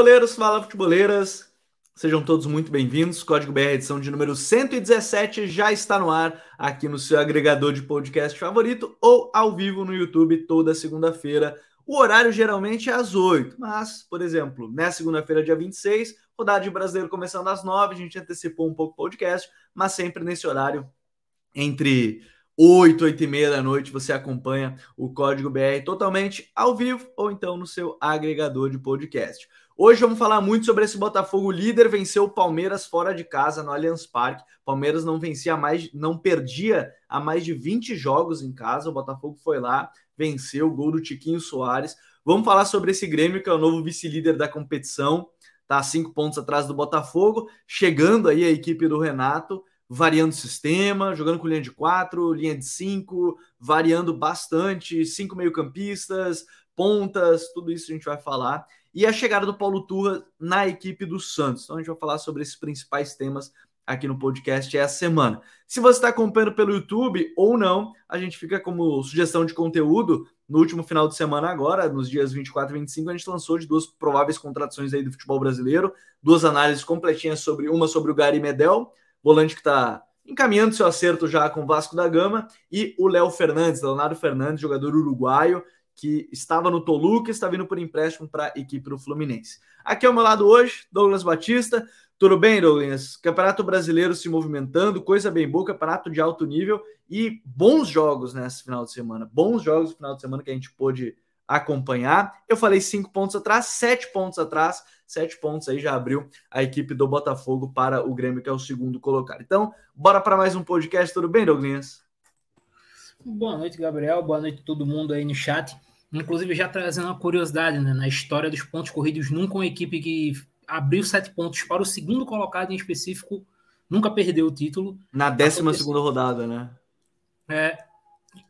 Futeboleiros, fala futeboleiras. Sejam todos muito bem-vindos. Código BR edição de número 117 já está no ar aqui no seu agregador de podcast favorito ou ao vivo no YouTube toda segunda-feira. O horário geralmente é às 8, mas, por exemplo, nessa segunda-feira, dia 26, rodada de brasileiro começando às 9, a gente antecipou um pouco o podcast, mas sempre nesse horário entre 8, 8 e meia da noite, você acompanha o Código BR totalmente ao vivo ou então no seu agregador de podcast. Hoje vamos falar muito sobre esse Botafogo líder venceu o Palmeiras fora de casa no Allianz Parque. Palmeiras não vencia mais, não perdia há mais de 20 jogos em casa. O Botafogo foi lá, venceu gol do Tiquinho Soares. Vamos falar sobre esse Grêmio que é o novo vice-líder da competição, tá cinco pontos atrás do Botafogo, chegando aí a equipe do Renato variando o sistema, jogando com linha de quatro, linha de cinco, variando bastante, cinco meio-campistas, pontas, tudo isso a gente vai falar. E a chegada do Paulo Turra na equipe do Santos. Então a gente vai falar sobre esses principais temas aqui no podcast essa semana. Se você está acompanhando pelo YouTube ou não, a gente fica como sugestão de conteúdo. No último final de semana agora, nos dias 24 e 25, a gente lançou de duas prováveis contratações aí do futebol brasileiro, duas análises completinhas sobre uma sobre o Gary Medel volante que está encaminhando seu acerto já com o Vasco da Gama, e o Léo Fernandes, Leonardo Fernandes, jogador uruguaio, que estava no Toluca, está vindo por empréstimo para a equipe do Fluminense. Aqui ao meu lado hoje, Douglas Batista. Tudo bem, Douglas? Campeonato Brasileiro se movimentando, coisa bem boa, campeonato de alto nível e bons jogos nesse final de semana. Bons jogos no final de semana que a gente pôde acompanhar. Eu falei cinco pontos atrás, sete pontos atrás, sete pontos aí já abriu a equipe do Botafogo para o Grêmio, que é o segundo colocado. Então, bora para mais um podcast, tudo bem, Douglas? Boa noite, Gabriel. Boa noite a todo mundo aí no chat. Inclusive, já trazendo uma curiosidade, né? Na história dos pontos corridos, nunca uma equipe que abriu sete pontos para o segundo colocado em específico nunca perdeu o título. Na décima segunda rodada, né? É,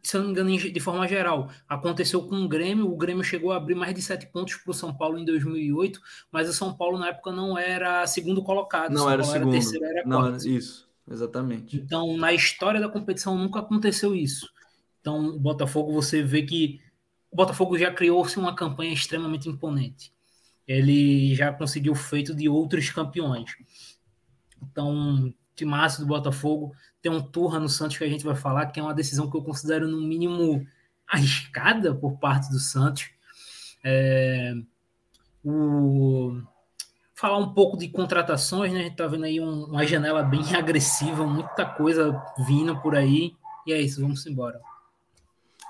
se eu não me engano, de forma geral, aconteceu com o Grêmio. O Grêmio chegou a abrir mais de sete pontos para o São Paulo em 2008, mas o São Paulo na época não era segundo colocado. Não era Paulo segundo. Era terceiro, era não, era isso, exatamente. Então, na história da competição nunca aconteceu isso. Então, Botafogo, você vê que o Botafogo já criou-se uma campanha extremamente imponente. Ele já conseguiu o feito de outros campeões. Então, timaço do Botafogo. Tem um Turra no Santos que a gente vai falar, que é uma decisão que eu considero, no mínimo, arriscada por parte do Santos. É, o, falar um pouco de contratações, né? A gente tá vendo aí um, uma janela bem agressiva, muita coisa vindo por aí. E é isso, vamos embora.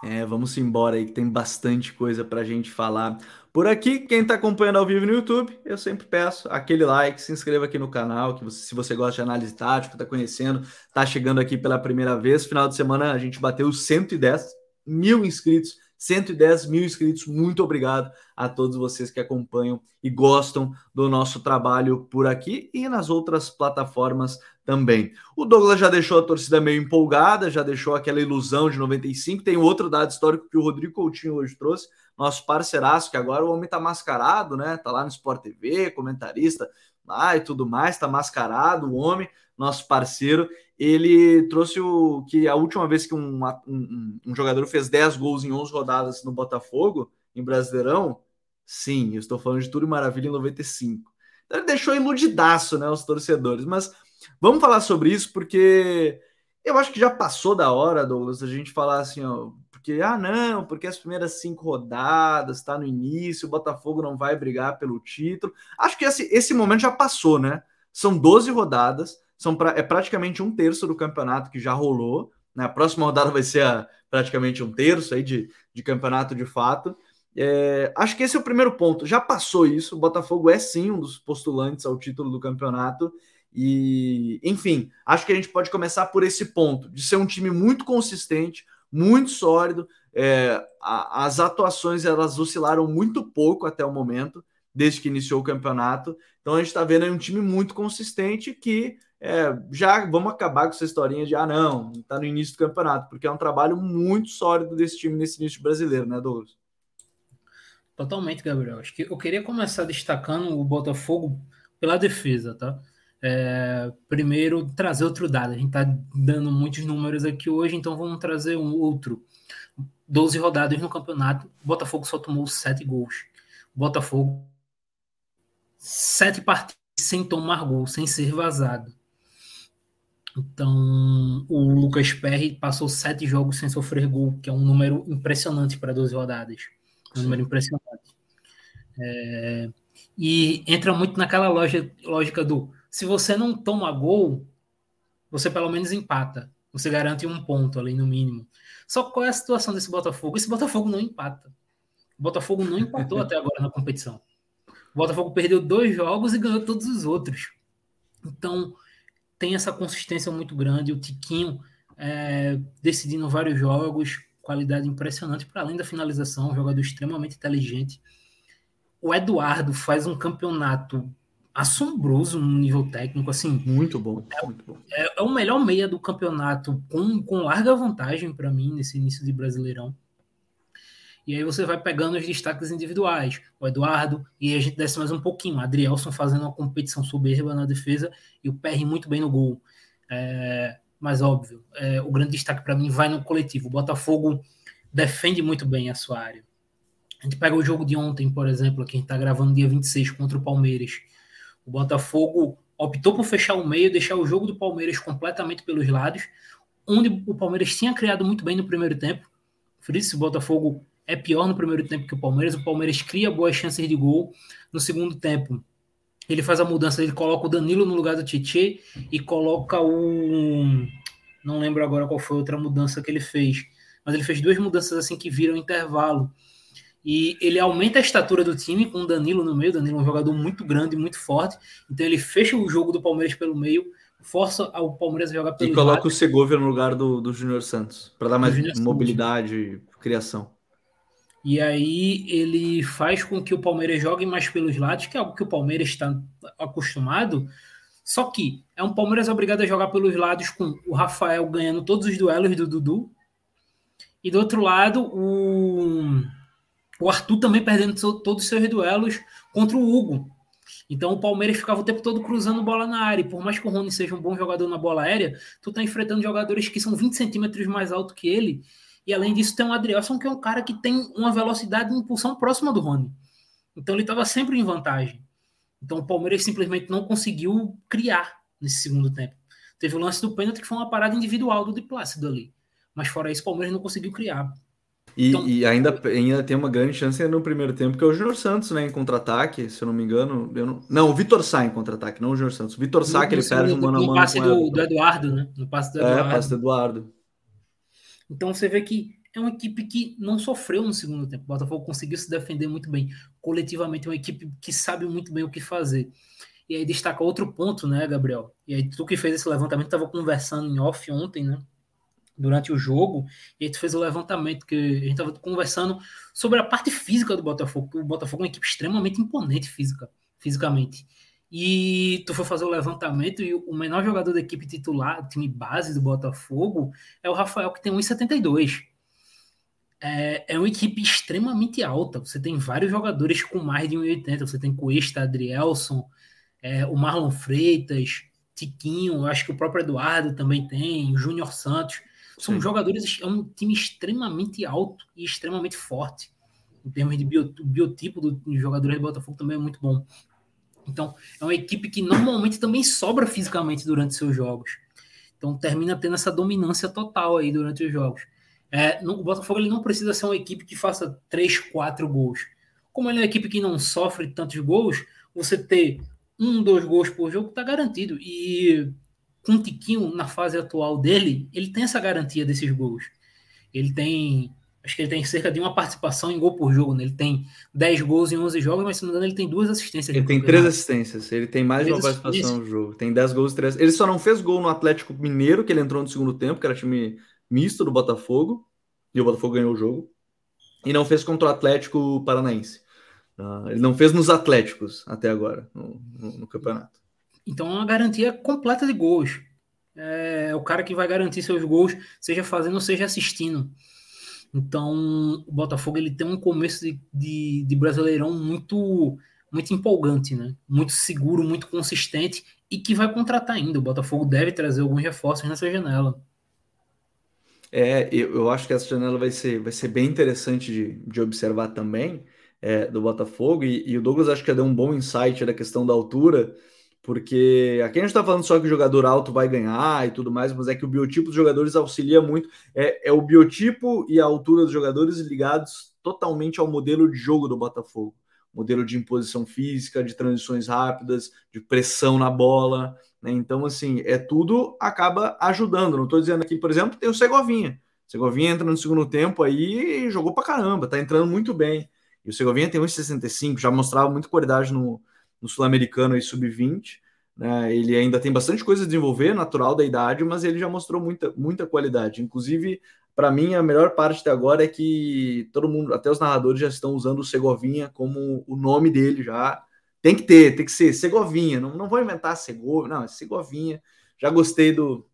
É, vamos embora aí, que tem bastante coisa para a gente falar por aqui. Quem está acompanhando ao vivo no YouTube, eu sempre peço aquele like, se inscreva aqui no canal, que você, se você gosta de análise tática, está conhecendo, está chegando aqui pela primeira vez. Final de semana a gente bateu 110 mil inscritos 110 mil inscritos. Muito obrigado a todos vocês que acompanham e gostam do nosso trabalho por aqui e nas outras plataformas também. O Douglas já deixou a torcida meio empolgada, já deixou aquela ilusão de 95. Tem outro dado histórico que o Rodrigo Coutinho hoje trouxe, nosso parceiraço, que agora o homem tá mascarado, né? Tá lá no Sport TV, comentarista lá e tudo mais, tá mascarado o homem, nosso parceiro ele trouxe o que a última vez que um, um, um, jogador fez 10 gols em 11 rodadas no Botafogo, em Brasileirão, sim, eu estou falando de tudo maravilha em 95. Então ele deixou iludidaço, né, os torcedores. Mas vamos falar sobre isso porque eu acho que já passou da hora, Douglas, a gente falar assim, ó, porque, ah, não, porque as primeiras cinco rodadas, está no início, o Botafogo não vai brigar pelo título. Acho que esse, esse momento já passou, né? São 12 rodadas, são pra, é praticamente um terço do campeonato que já rolou. Né? A próxima rodada vai ser a, praticamente um terço aí de, de campeonato de fato. É, acho que esse é o primeiro ponto. Já passou isso. O Botafogo é sim um dos postulantes ao título do campeonato. E, enfim, acho que a gente pode começar por esse ponto, de ser um time muito consistente, muito sólido. É, a, as atuações elas oscilaram muito pouco até o momento, desde que iniciou o campeonato. Então a gente está vendo aí um time muito consistente que é, já vamos acabar com essa historinha de ah, não, tá no início do campeonato, porque é um trabalho muito sólido desse time nesse início brasileiro, né, Douglas? Totalmente, Gabriel. Acho que eu queria começar destacando o Botafogo pela defesa, tá? É, primeiro, trazer outro dado. A gente tá dando muitos números aqui hoje, então vamos trazer um outro. 12 rodadas no campeonato, o Botafogo só tomou 7 gols. O Botafogo sete partidas sem tomar gol, sem ser vazado. Então, o Lucas Perry passou sete jogos sem sofrer gol, que é um número impressionante para 12 rodadas. Um número impressionante. É, e entra muito naquela loja, lógica do se você não toma gol, você pelo menos empata. Você garante um ponto ali no mínimo. Só qual é a situação desse Botafogo? Esse Botafogo não empata. O Botafogo não empatou até agora na competição. O Botafogo perdeu dois jogos e ganhou todos os outros. Então, tem essa consistência muito grande. O Tiquinho é, decidindo vários jogos, qualidade impressionante, para além da finalização, um jogador extremamente inteligente. O Eduardo faz um campeonato assombroso no nível técnico, assim. Muito bom, é, muito bom. É, é, o melhor meia do campeonato, com, com larga vantagem para mim nesse início de Brasileirão. E aí você vai pegando os destaques individuais. O Eduardo, e a gente desce mais um pouquinho. O Adrielson fazendo uma competição soberba na defesa e o PR muito bem no gol. É, mas óbvio, é, o grande destaque para mim vai no coletivo. O Botafogo defende muito bem a sua área. A gente pega o jogo de ontem, por exemplo, que a gente está gravando dia 26 contra o Palmeiras. O Botafogo optou por fechar o meio, deixar o jogo do Palmeiras completamente pelos lados, onde o Palmeiras tinha criado muito bem no primeiro tempo. Por isso, o Botafogo é pior no primeiro tempo que o Palmeiras. O Palmeiras cria boas chances de gol. No segundo tempo, ele faz a mudança, ele coloca o Danilo no lugar do Tietê e coloca o. Não lembro agora qual foi a outra mudança que ele fez, mas ele fez duas mudanças assim que viram intervalo. E ele aumenta a estatura do time com o Danilo no meio. O Danilo é um jogador muito grande, muito forte. Então ele fecha o jogo do Palmeiras pelo meio, força o Palmeiras a jogar pelo E coloca o Segovia no lugar do, do Júnior Santos, para dar mais mobilidade e criação. E aí ele faz com que o Palmeiras jogue mais pelos lados, que é algo que o Palmeiras está acostumado. Só que é um Palmeiras obrigado a jogar pelos lados com o Rafael ganhando todos os duelos do Dudu. E do outro lado, o o Arthur também perdendo todos os seus duelos contra o Hugo. Então o Palmeiras ficava o tempo todo cruzando bola na área. E por mais que o Rony seja um bom jogador na bola aérea, tu tá enfrentando jogadores que são 20 centímetros mais alto que ele. E além disso, tem o Adrielson, que é um cara que tem uma velocidade e impulsão próxima do Rony. Então ele estava sempre em vantagem. Então o Palmeiras simplesmente não conseguiu criar nesse segundo tempo. Teve o lance do pênalti que foi uma parada individual do De Plácido ali. Mas fora isso, o Palmeiras não conseguiu criar. E, então, e, ainda, ainda tem uma grande chance no primeiro tempo, que é o Júnior Santos, né, em contra-ataque, se eu não me engano. Não... não... o Vitor Sá em contra-ataque, não o Júnior Santos. O Vitor Sá, que ele perde um mano a mano. No passe do, do, Eduardo, né? No passe do Eduardo. É, passe do Eduardo. Então você vê que é uma equipe que não sofreu no segundo tempo. O Botafogo conseguiu se defender muito bem. Coletivamente, é uma equipe que sabe muito bem o que fazer. E aí destaca outro ponto, né, Gabriel? E aí tu que fez esse levantamento, estava conversando em off ontem, né? durante o jogo, e a gente fez o levantamento que a gente estava conversando sobre a parte física do Botafogo. O Botafogo é uma equipe extremamente imponente física, fisicamente. E tu foi fazer o levantamento e o menor jogador da equipe titular, time base do Botafogo, é o Rafael, que tem 1,72. É, é uma equipe extremamente alta. Você tem vários jogadores com mais de 1,80. Você tem Cuesta, Adrielson, é, o Marlon Freitas, Tiquinho, acho que o próprio Eduardo também tem, o Júnior Santos. São Sim. jogadores, é um time extremamente alto e extremamente forte. Em termos de biotipo dos jogadores do Botafogo também é muito bom. Então, é uma equipe que normalmente também sobra fisicamente durante seus jogos. Então, termina tendo essa dominância total aí durante os jogos. É, o Botafogo ele não precisa ser uma equipe que faça 3, 4 gols. Como ele é uma equipe que não sofre tantos gols, você ter um, dois gols por jogo está garantido. E com o Tiquinho, na fase atual dele, ele tem essa garantia desses gols. Ele tem, acho que ele tem cerca de uma participação em gol por jogo, né? Ele tem 10 gols em 11 jogos, mas se não me engano ele tem duas assistências. Ele tem três assistências, ele tem mais de uma participação no jogo. Tem 10 gols e 3. Ele só não fez gol no Atlético Mineiro, que ele entrou no segundo tempo, que era time misto do Botafogo, e o Botafogo ganhou o jogo. E não fez contra o Atlético Paranaense. Uh, ele não fez nos Atléticos até agora, no, no, no campeonato. Então é uma garantia completa de gols. É o cara que vai garantir seus gols, seja fazendo ou seja assistindo. Então o Botafogo ele tem um começo de, de, de Brasileirão muito muito empolgante, né? Muito seguro, muito consistente e que vai contratar ainda. O Botafogo deve trazer alguns reforços nessa janela. É, eu, eu acho que essa janela vai ser, vai ser bem interessante de, de observar também, é, do Botafogo, e, e, o Douglas acho que deu um bom insight da questão da altura, porque aqui a gente está falando só que o jogador alto vai ganhar e tudo mais, mas é que o biotipo dos jogadores auxilia muito. É, é o biotipo e a altura dos jogadores ligados totalmente ao modelo de jogo do Botafogo. Modelo de imposição física, de transições rápidas, de pressão na bola. Né? Então, assim, é tudo acaba ajudando. Não estou dizendo aqui, por exemplo, tem o Segovinha. O Segovinha entra no segundo tempo aí e jogou para caramba, tá entrando muito bem. E o Segovinha tem 1,65, já mostrava muita qualidade no, no Sul-Americano e Sub-20. Né? Ele ainda tem bastante coisa a desenvolver, natural da idade, mas ele já mostrou muita, muita qualidade. Inclusive, para mim, a melhor parte até agora é que todo mundo, até os narradores já estão usando o Segovinha como o nome dele já. Tem que ter, tem que ser Segovinha. Não, não vou inventar Segovia, não, é Segovinha. Já gostei do,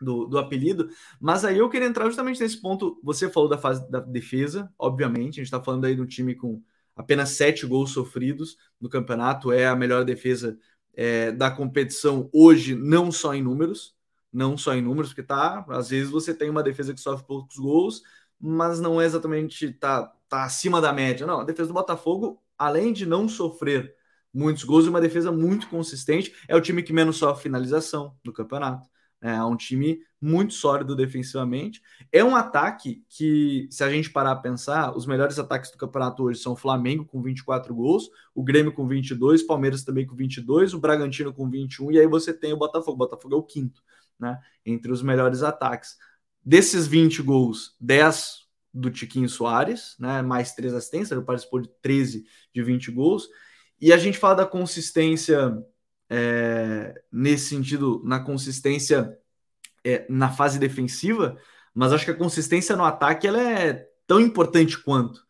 do, do, apelido, mas aí eu queria entrar justamente nesse ponto. Você falou da fase da defesa, obviamente, a gente está falando aí do time com apenas sete gols sofridos no campeonato, é a melhor defesa é, da competição hoje, não só em números, não só em números, porque tá, às vezes você tem uma defesa que sofre poucos gols, mas não é exatamente tá, tá acima da média. Não, a defesa do Botafogo, além de não sofrer muitos gols, é uma defesa muito consistente, é o time que menos sofre finalização no campeonato. É um time muito sólido defensivamente. É um ataque que, se a gente parar a pensar, os melhores ataques do campeonato hoje são o Flamengo com 24 gols, o Grêmio com 22, Palmeiras também com 22, o Bragantino com 21, e aí você tem o Botafogo. O Botafogo é o quinto, né? Entre os melhores ataques. Desses 20 gols, 10 do Tiquinho Soares, né? Mais três assistências, ele participou de 13 de 20 gols. E a gente fala da consistência é, nesse sentido, na consistência é, na fase defensiva, mas acho que a consistência no ataque ela é tão importante quanto,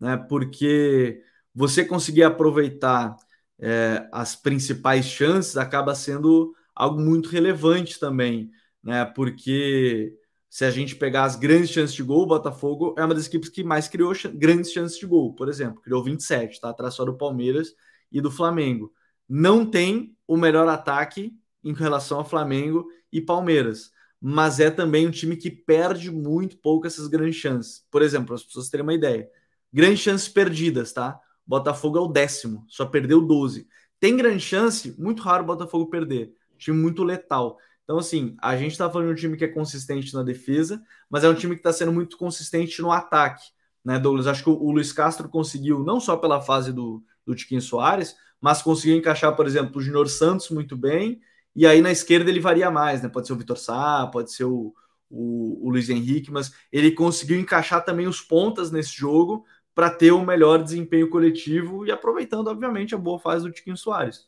né? Porque você conseguir aproveitar é, as principais chances acaba sendo algo muito relevante também, né? Porque se a gente pegar as grandes chances de gol, o Botafogo é uma das equipes que mais criou ch grandes chances de gol, por exemplo, criou 27, tá? Atrás só do Palmeiras e do Flamengo. Não tem o melhor ataque em relação ao Flamengo e Palmeiras, mas é também um time que perde muito pouco essas grandes chances. Por exemplo, as pessoas terem uma ideia, grandes chances perdidas, tá? Botafogo é o décimo, só perdeu 12. Tem grande chance, muito raro o Botafogo perder. Time muito letal. Então, assim, a gente está falando de um time que é consistente na defesa, mas é um time que está sendo muito consistente no ataque. Né, Douglas? Acho que o, o Luiz Castro conseguiu, não só pela fase do, do Tiquinho Soares, mas conseguiu encaixar, por exemplo, o Junior Santos muito bem, e aí na esquerda ele varia mais, né? Pode ser o Vitor Sá, pode ser o, o, o Luiz Henrique, mas ele conseguiu encaixar também os pontas nesse jogo para ter o um melhor desempenho coletivo e aproveitando, obviamente, a boa fase do Tiquinho Soares.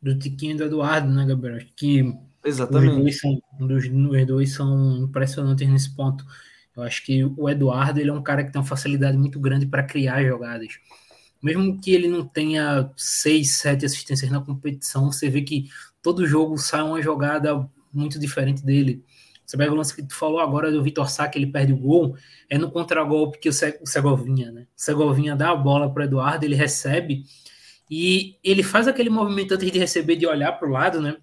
Do Tiquinho e do Eduardo, né, Gabriel? Que Exatamente. Os dois, são, os dois são impressionantes nesse ponto. Eu acho que o Eduardo ele é um cara que tem uma facilidade muito grande para criar jogadas mesmo que ele não tenha seis, sete assistências na competição, você vê que todo jogo sai uma jogada muito diferente dele. Você pega o lance que tu falou agora do Vitor Sá, que ele perde o gol, é no contragolpe que o Segovinha, né? O Segovinha dá a bola para Eduardo, ele recebe e ele faz aquele movimento antes de receber, de olhar para o lado, né?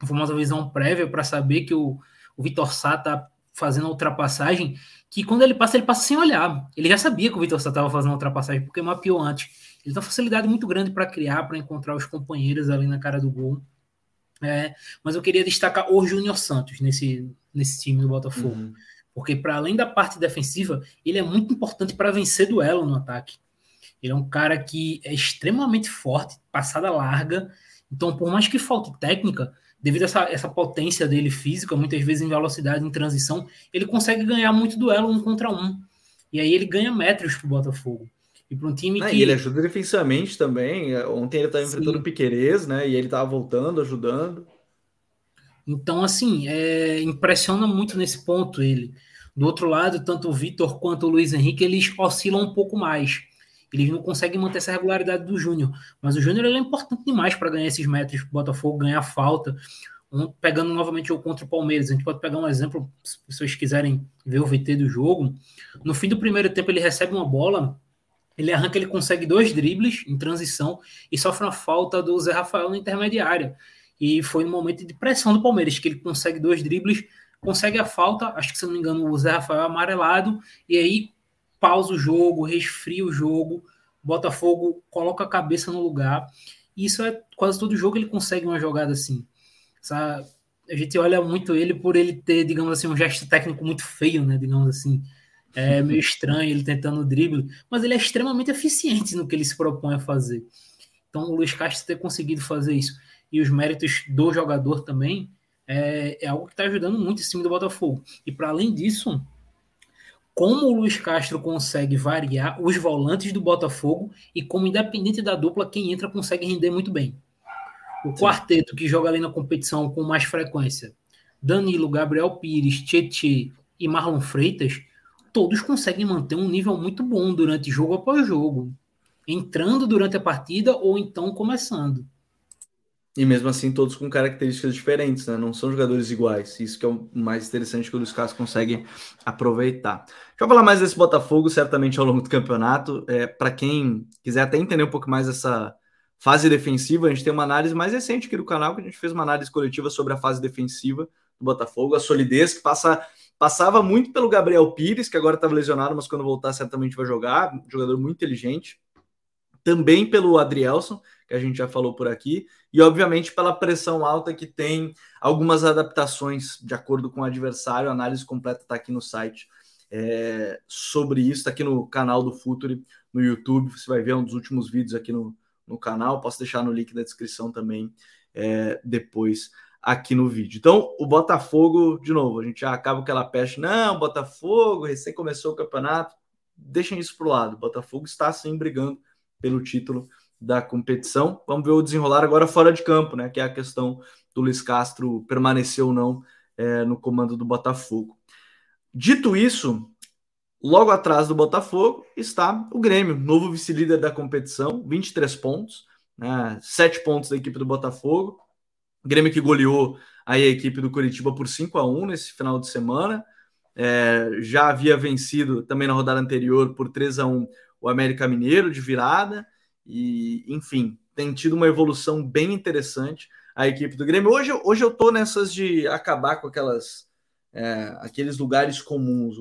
A famosa visão prévia para saber que o, o Vitor Sá tá fazendo a ultrapassagem que quando ele passa, ele passa sem olhar. Ele já sabia que o Vitor Sá estava fazendo a ultrapassagem, porque mapeou antes. Ele tem uma facilidade muito grande para criar, para encontrar os companheiros ali na cara do gol. É, mas eu queria destacar o Júnior Santos nesse, nesse time do Botafogo. Uhum. Porque, para além da parte defensiva, ele é muito importante para vencer duelo no ataque. Ele é um cara que é extremamente forte, passada larga. Então, por mais que falte técnica, devido a essa, essa potência dele física, muitas vezes em velocidade, em transição, ele consegue ganhar muito duelo um contra um. E aí ele ganha metros pro Botafogo. E para um time ah, que. Ele ajuda defensivamente também. Ontem ele estava enfrentando o Piquerez, né? E ele estava voltando, ajudando. Então, assim, é, impressiona muito nesse ponto ele. Do outro lado, tanto o Vitor quanto o Luiz Henrique, eles oscilam um pouco mais. Eles não conseguem manter essa regularidade do Júnior. Mas o Júnior é importante demais para ganhar esses metros, Botafogo ganhar falta. Um, pegando novamente o contra o Palmeiras, a gente pode pegar um exemplo, se vocês quiserem ver o VT do jogo. No fim do primeiro tempo, ele recebe uma bola, ele arranca, ele consegue dois dribles em transição e sofre uma falta do Zé Rafael na intermediária. E foi no momento de pressão do Palmeiras que ele consegue dois dribles, consegue a falta, acho que se não me engano, o Zé Rafael é amarelado, e aí pausa o jogo, resfria o jogo, Botafogo coloca a cabeça no lugar. E isso é quase todo jogo ele consegue uma jogada assim. Sabe? A gente olha muito ele por ele ter, digamos assim, um gesto técnico muito feio, né? Digamos assim. É meio estranho ele tentando o drible, mas ele é extremamente eficiente no que ele se propõe a fazer. Então, o Luiz Castro ter conseguido fazer isso e os méritos do jogador também é, é algo que está ajudando muito esse time do Botafogo. E para além disso, como o Luiz Castro consegue variar os volantes do Botafogo e como, independente da dupla, quem entra consegue render muito bem. O Sim. quarteto que joga ali na competição com mais frequência, Danilo, Gabriel Pires, Tietê e Marlon Freitas, todos conseguem manter um nível muito bom durante jogo após jogo, entrando durante a partida ou então começando. E mesmo assim, todos com características diferentes, né? Não são jogadores iguais. Isso que é o mais interessante que o Luiz Castro consegue aproveitar. Deixa eu falar mais desse Botafogo, certamente ao longo do campeonato. É, Para quem quiser até entender um pouco mais essa fase defensiva, a gente tem uma análise mais recente aqui do canal, que a gente fez uma análise coletiva sobre a fase defensiva do Botafogo, a solidez que passa Passava muito pelo Gabriel Pires, que agora estava lesionado, mas quando voltar certamente vai jogar. Jogador muito inteligente. Também pelo Adrielson, que a gente já falou por aqui. E, obviamente, pela pressão alta que tem algumas adaptações de acordo com o adversário. A análise completa está aqui no site é, sobre isso. Está aqui no canal do Futuri, no YouTube. Você vai ver um dos últimos vídeos aqui no, no canal. Posso deixar no link da descrição também é, depois aqui no vídeo. Então, o Botafogo, de novo, a gente já acaba aquela peste, não, Botafogo, recém começou o campeonato, deixem isso para o lado. Botafogo está sim brigando pelo título da competição. Vamos ver o desenrolar agora fora de campo, né? Que é a questão do Luiz Castro permanecer ou não é, no comando do Botafogo. Dito isso, logo atrás do Botafogo está o Grêmio, novo vice-líder da competição, 23 pontos, né, 7 pontos da equipe do Botafogo, Grêmio que goleou aí a equipe do Curitiba por 5 a 1 nesse final de semana. É, já havia vencido também na rodada anterior por 3 a 1 o América Mineiro de virada. E, enfim, tem tido uma evolução bem interessante a equipe do Grêmio. Hoje, hoje eu tô nessas de acabar com aquelas é, aqueles lugares comuns.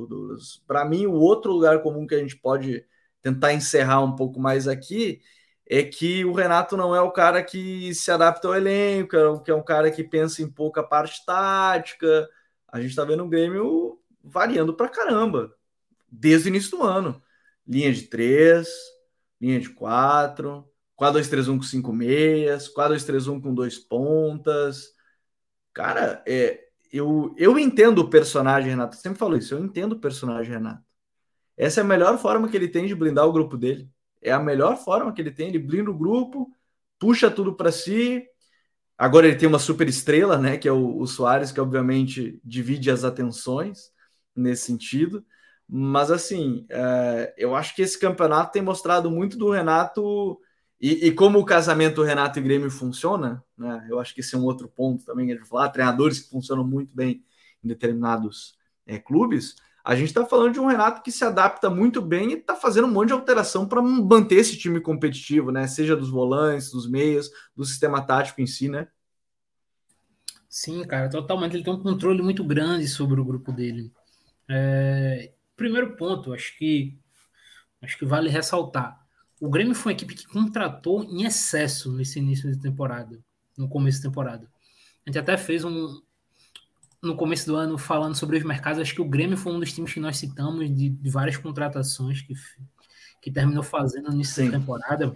Para mim, o outro lugar comum que a gente pode tentar encerrar um pouco mais aqui é que o Renato não é o cara que se adapta ao elenco, é que é um cara que pensa em pouca parte tática. A gente está vendo o Grêmio variando para caramba desde o início do ano. Linha de três, linha de quatro, 4-2-3-1 com cinco meias, 4-2-3-1 com dois pontas. Cara, é, eu, eu entendo o personagem Renato. Eu sempre falo isso, eu entendo o personagem Renato. Essa é a melhor forma que ele tem de blindar o grupo dele. É a melhor forma que ele tem. Ele blinda o grupo, puxa tudo para si. Agora ele tem uma super estrela, né? Que é o, o Soares, que obviamente divide as atenções nesse sentido. Mas assim, é, eu acho que esse campeonato tem mostrado muito do Renato e, e, como o casamento Renato e Grêmio funciona, né? Eu acho que esse é um outro ponto também a gente falar. Treinadores que funcionam muito bem em determinados é, clubes. A gente está falando de um Renato que se adapta muito bem e está fazendo um monte de alteração para manter esse time competitivo, né? Seja dos volantes, dos meias, do sistema tático em si, né? Sim, cara, totalmente. Ele tem um controle muito grande sobre o grupo dele. É... Primeiro ponto, acho que acho que vale ressaltar. O Grêmio foi uma equipe que contratou em excesso nesse início de temporada, no começo da temporada. A gente até fez um, no começo do ano falando sobre os mercados, acho que o Grêmio foi um dos times que nós citamos de, de várias contratações que, que terminou fazendo nessa temporada.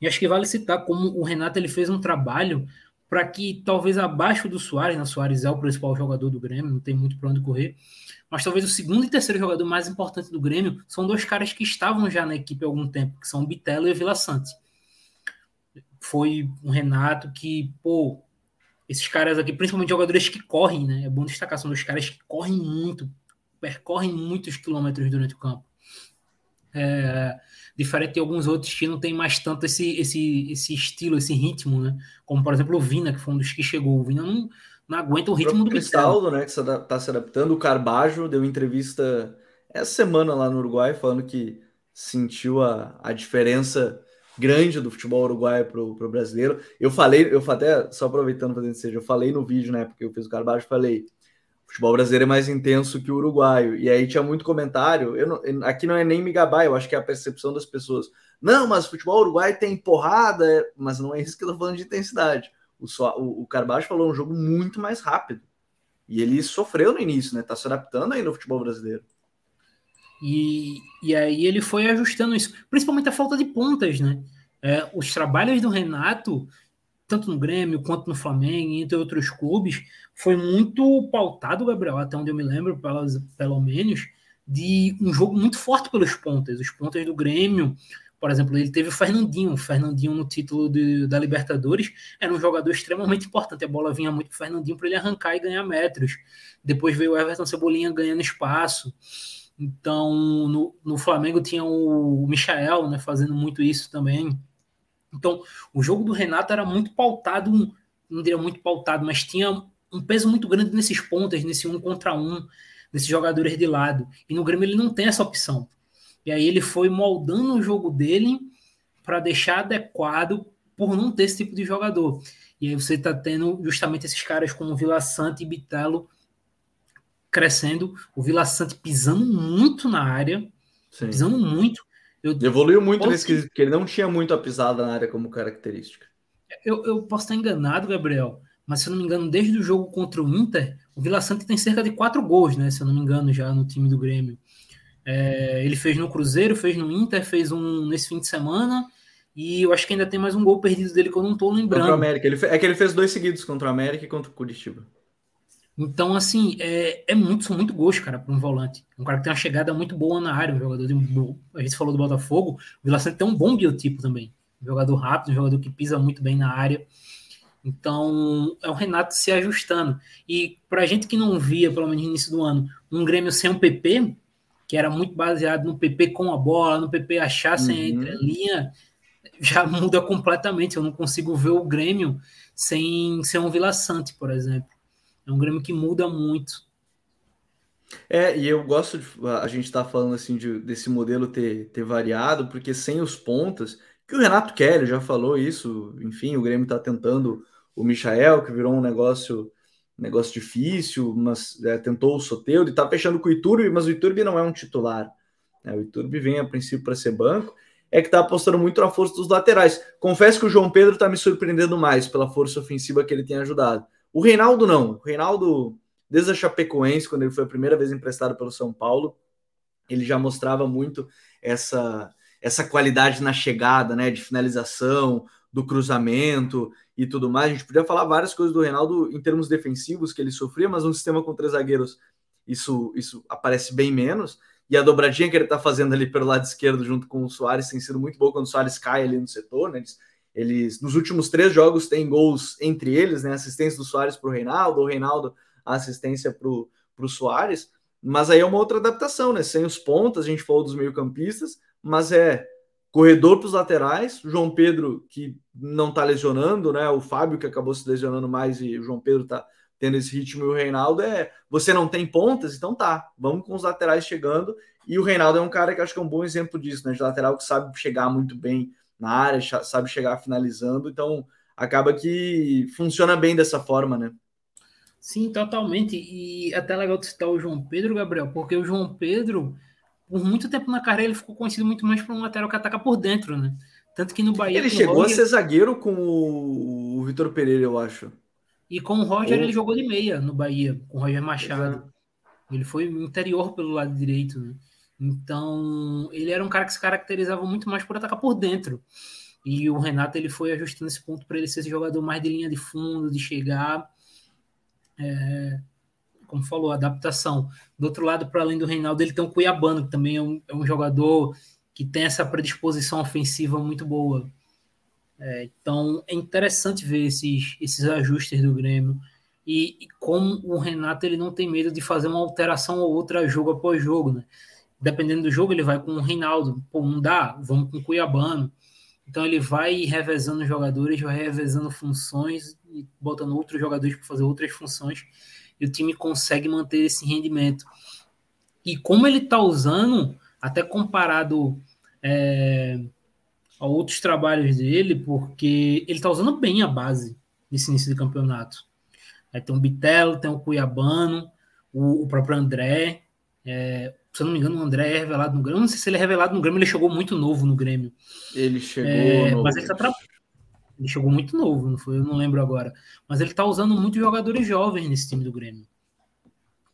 E acho que vale citar como o Renato ele fez um trabalho para que talvez abaixo do Soares, né, Soares é o principal jogador do Grêmio, não tem muito para onde correr, mas talvez o segundo e terceiro jogador mais importante do Grêmio são dois caras que estavam já na equipe há algum tempo, que são o Bitelo e o Vila Sante. Foi um Renato que, pô, esses caras aqui, principalmente jogadores que correm, né? É bom destacar, são dos caras que correm muito, percorrem muitos quilômetros durante o campo. É, diferente de alguns outros que não tem mais tanto esse, esse, esse estilo, esse ritmo, né? Como, por exemplo, o Vina, que foi um dos que chegou. O Vina não, não aguenta o ritmo o do Cristaldo, né? Que está se adaptando. O Carbajo deu entrevista essa semana lá no Uruguai, falando que sentiu a, a diferença grande do futebol uruguaio para o brasileiro. Eu falei, eu até só aproveitando fazendo seja, eu falei no vídeo, né? Porque eu fiz o Carvalho, falei, O futebol brasileiro é mais intenso que o uruguaio. E aí tinha muito comentário. Eu não, aqui não é nem me gabar, eu acho que é a percepção das pessoas. Não, mas futebol uruguaio tem porrada, mas não é isso que eu tô falando de intensidade. O, o, o Carvalho falou um jogo muito mais rápido. E ele sofreu no início, né? Tá se adaptando ainda ao futebol brasileiro. E, e aí ele foi ajustando isso, principalmente a falta de pontas, né? É, os trabalhos do Renato, tanto no Grêmio quanto no Flamengo, entre outros clubes, foi muito pautado, Gabriel, até onde eu me lembro, pelo, pelo menos, de um jogo muito forte pelos pontas. Os pontas do Grêmio, por exemplo, ele teve o Fernandinho. O Fernandinho no título de, da Libertadores era um jogador extremamente importante. A bola vinha muito para Fernandinho para ele arrancar e ganhar metros. Depois veio o Everton Cebolinha ganhando espaço. Então, no, no Flamengo tinha o, o Michael né, fazendo muito isso também. Então, o jogo do Renato era muito pautado, não diria muito pautado, mas tinha um peso muito grande nesses pontas, nesse um contra um, desses jogadores de lado. E no Grêmio ele não tem essa opção. E aí ele foi moldando o jogo dele para deixar adequado por não ter esse tipo de jogador. E aí você está tendo justamente esses caras como Vila Sante e Bitelo crescendo, o Vila Sante pisando muito na área, Sim. pisando muito. Eu, Evoluiu muito posso... nesse quesito, porque ele não tinha muito a pisada na área como característica. Eu, eu posso estar enganado, Gabriel, mas se eu não me engano, desde o jogo contra o Inter, o Vila Sante tem cerca de quatro gols, né? Se eu não me engano, já no time do Grêmio. É, ele fez no Cruzeiro, fez no Inter, fez um nesse fim de semana. E eu acho que ainda tem mais um gol perdido dele que eu não estou lembrando. Contra o América. Ele é que ele fez dois seguidos contra o América e contra o Curitiba. Então, assim, é, é muito, são muito gols, cara, para um volante. Um cara que tem uma chegada muito boa na área, um jogador de. A gente falou do Botafogo, o Vila Sante tem um bom biotipo também. Um jogador rápido, um jogador que pisa muito bem na área. Então, é o Renato se ajustando. E para a gente que não via, pelo menos no início do ano, um Grêmio sem um PP, que era muito baseado no PP com a bola, no PP achar sem uhum. a entrelinha, já muda completamente. Eu não consigo ver o Grêmio sem ser um Vila Sante, por exemplo. É um Grêmio que muda muito. É, e eu gosto de a gente estar tá falando assim de, desse modelo ter, ter variado, porque sem os pontas, que o Renato Kelly já falou isso, enfim, o Grêmio está tentando o Michael, que virou um negócio negócio difícil, mas é, tentou o Soteudo e tá fechando com o Iturbe, mas o Iturbe não é um titular. Né? O Iturbe vem a princípio para ser banco, é que tá apostando muito na força dos laterais. Confesso que o João Pedro tá me surpreendendo mais pela força ofensiva que ele tem ajudado. O Reinaldo não. O Reinaldo, desde a Chapecoense, quando ele foi a primeira vez emprestado pelo São Paulo, ele já mostrava muito essa essa qualidade na chegada, né, de finalização, do cruzamento e tudo mais. A gente podia falar várias coisas do Reinaldo em termos defensivos que ele sofria, mas um sistema com três zagueiros isso, isso aparece bem menos. E a dobradinha que ele está fazendo ali pelo lado esquerdo junto com o Soares tem sido muito boa quando o Soares cai ali no setor. Né? Eles, eles nos últimos três jogos têm gols entre eles, né? Assistência do Soares para o Reinaldo, o Reinaldo assistência para o Soares. Mas aí é uma outra adaptação, né? Sem os pontas, a gente falou dos meio-campistas, mas é corredor para os laterais, João Pedro que não está lesionando, né? O Fábio que acabou se lesionando mais e o João Pedro está tendo esse ritmo e o Reinaldo é você não tem pontas, então tá, vamos com os laterais chegando. E o Reinaldo é um cara que acho que é um bom exemplo disso, né? De lateral que sabe chegar muito bem na área, sabe chegar finalizando, então acaba que funciona bem dessa forma, né? Sim, totalmente. E até legal citar o João Pedro, Gabriel, porque o João Pedro por muito tempo na carreira, ele ficou conhecido muito mais por um lateral que ataca por dentro, né? Tanto que no Bahia. Ele chegou Roger... a ser zagueiro com o Vitor Pereira, eu acho. E com o Roger, Ou... ele jogou de meia no Bahia, com o Roger Machado. É. Ele foi interior pelo lado direito, né? Então, ele era um cara que se caracterizava muito mais por atacar por dentro. E o Renato ele foi ajustando esse ponto para ele ser esse jogador mais de linha de fundo, de chegar. É, como falou, adaptação. Do outro lado, para além do Reinaldo, ele tem o Cuiabano, que também é um, é um jogador que tem essa predisposição ofensiva muito boa. É, então é interessante ver esses, esses ajustes do Grêmio e, e, como o Renato ele não tem medo de fazer uma alteração ou outra jogo após jogo, né? Dependendo do jogo, ele vai com o Reinaldo, pô, não dá, vamos com o Cuiabano. Então ele vai revezando jogadores, vai revezando funções botando outros jogadores para fazer outras funções e o time consegue manter esse rendimento. E como ele está usando, até comparado é, a outros trabalhos dele, porque ele está usando bem a base nesse início de campeonato. Aí tem o Bitelo, tem o Cuiabano, o, o próprio André. É, se eu não me engano, o André é revelado no Grêmio. Eu não sei se ele é revelado no Grêmio, ele chegou muito novo no Grêmio. Ele chegou. É. Mas ele, tá tra... ele chegou muito novo, não foi? Eu não lembro agora. Mas ele tá usando muitos jogadores jovens nesse time do Grêmio.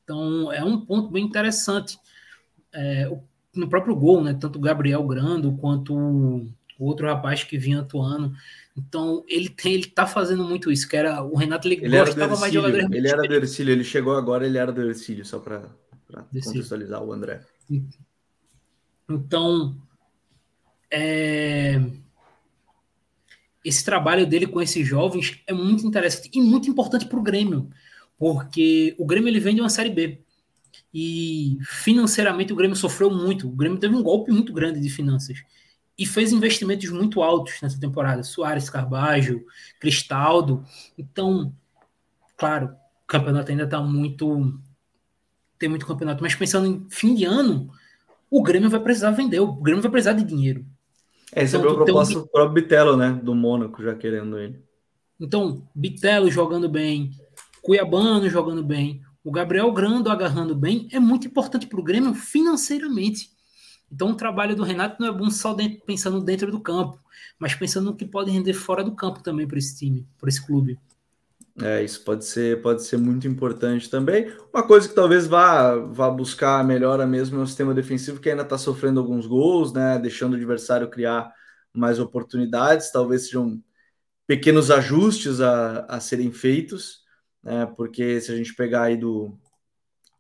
Então é um ponto bem interessante. É, no próprio gol, né? Tanto o Gabriel Grando quanto o outro rapaz que vinha atuando. Então ele tem, ele tá fazendo muito isso, que era o Renato ele, ele gostava mais de jogadores. Ele era do Ercílio, ele chegou agora, ele era do Ercílio, só para contextualizar o André. Então, é... esse trabalho dele com esses jovens é muito interessante e muito importante para o Grêmio, porque o Grêmio ele vem de uma série B e financeiramente o Grêmio sofreu muito. O Grêmio teve um golpe muito grande de finanças e fez investimentos muito altos nessa temporada. Soares, Carbajo, Cristaldo. Então, claro, o campeonato ainda está muito. Tem muito campeonato, mas pensando em fim de ano, o Grêmio vai precisar vender, o Grêmio vai precisar de dinheiro. É, então, é o proposta um... do próprio Bitelo, né? Do Mônaco, já querendo ele. Então, Bitelo jogando bem, Cuiabano jogando bem, o Gabriel Grando agarrando bem, é muito importante para o Grêmio financeiramente. Então, o trabalho do Renato não é bom só dentro, pensando dentro do campo, mas pensando no que pode render fora do campo também para esse time, para esse clube. É, isso pode ser, pode ser muito importante também. Uma coisa que talvez vá, vá buscar a melhora mesmo é o sistema defensivo, que ainda está sofrendo alguns gols, né? Deixando o adversário criar mais oportunidades. Talvez sejam pequenos ajustes a, a serem feitos, né? Porque se a gente pegar aí do